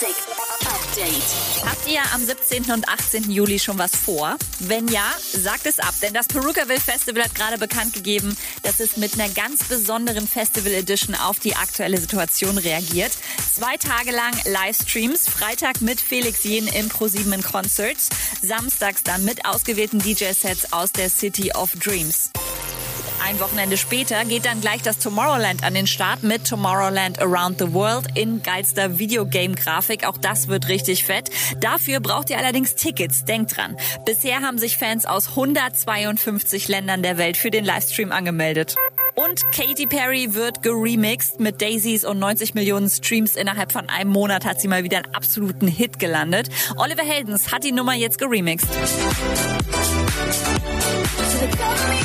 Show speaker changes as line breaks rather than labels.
Music Update.
Habt ihr am 17. und 18. Juli schon was vor? Wenn ja, sagt es ab, denn das Perucaville Festival hat gerade bekannt gegeben, dass es mit einer ganz besonderen Festival Edition auf die aktuelle Situation reagiert. Zwei Tage lang Livestreams, Freitag mit Felix Jen im Pro7 in Concerts, samstags dann mit ausgewählten DJ-Sets aus der City of Dreams. Ein Wochenende später geht dann gleich das Tomorrowland an den Start mit Tomorrowland Around the World in geilster Videogame-Grafik. Auch das wird richtig fett. Dafür braucht ihr allerdings Tickets. Denkt dran. Bisher haben sich Fans aus 152 Ländern der Welt für den Livestream angemeldet. Und Katy Perry wird geremixed mit Daisies und 90 Millionen Streams innerhalb von einem Monat hat sie mal wieder einen absoluten Hit gelandet. Oliver Heldens hat die Nummer jetzt geremixed.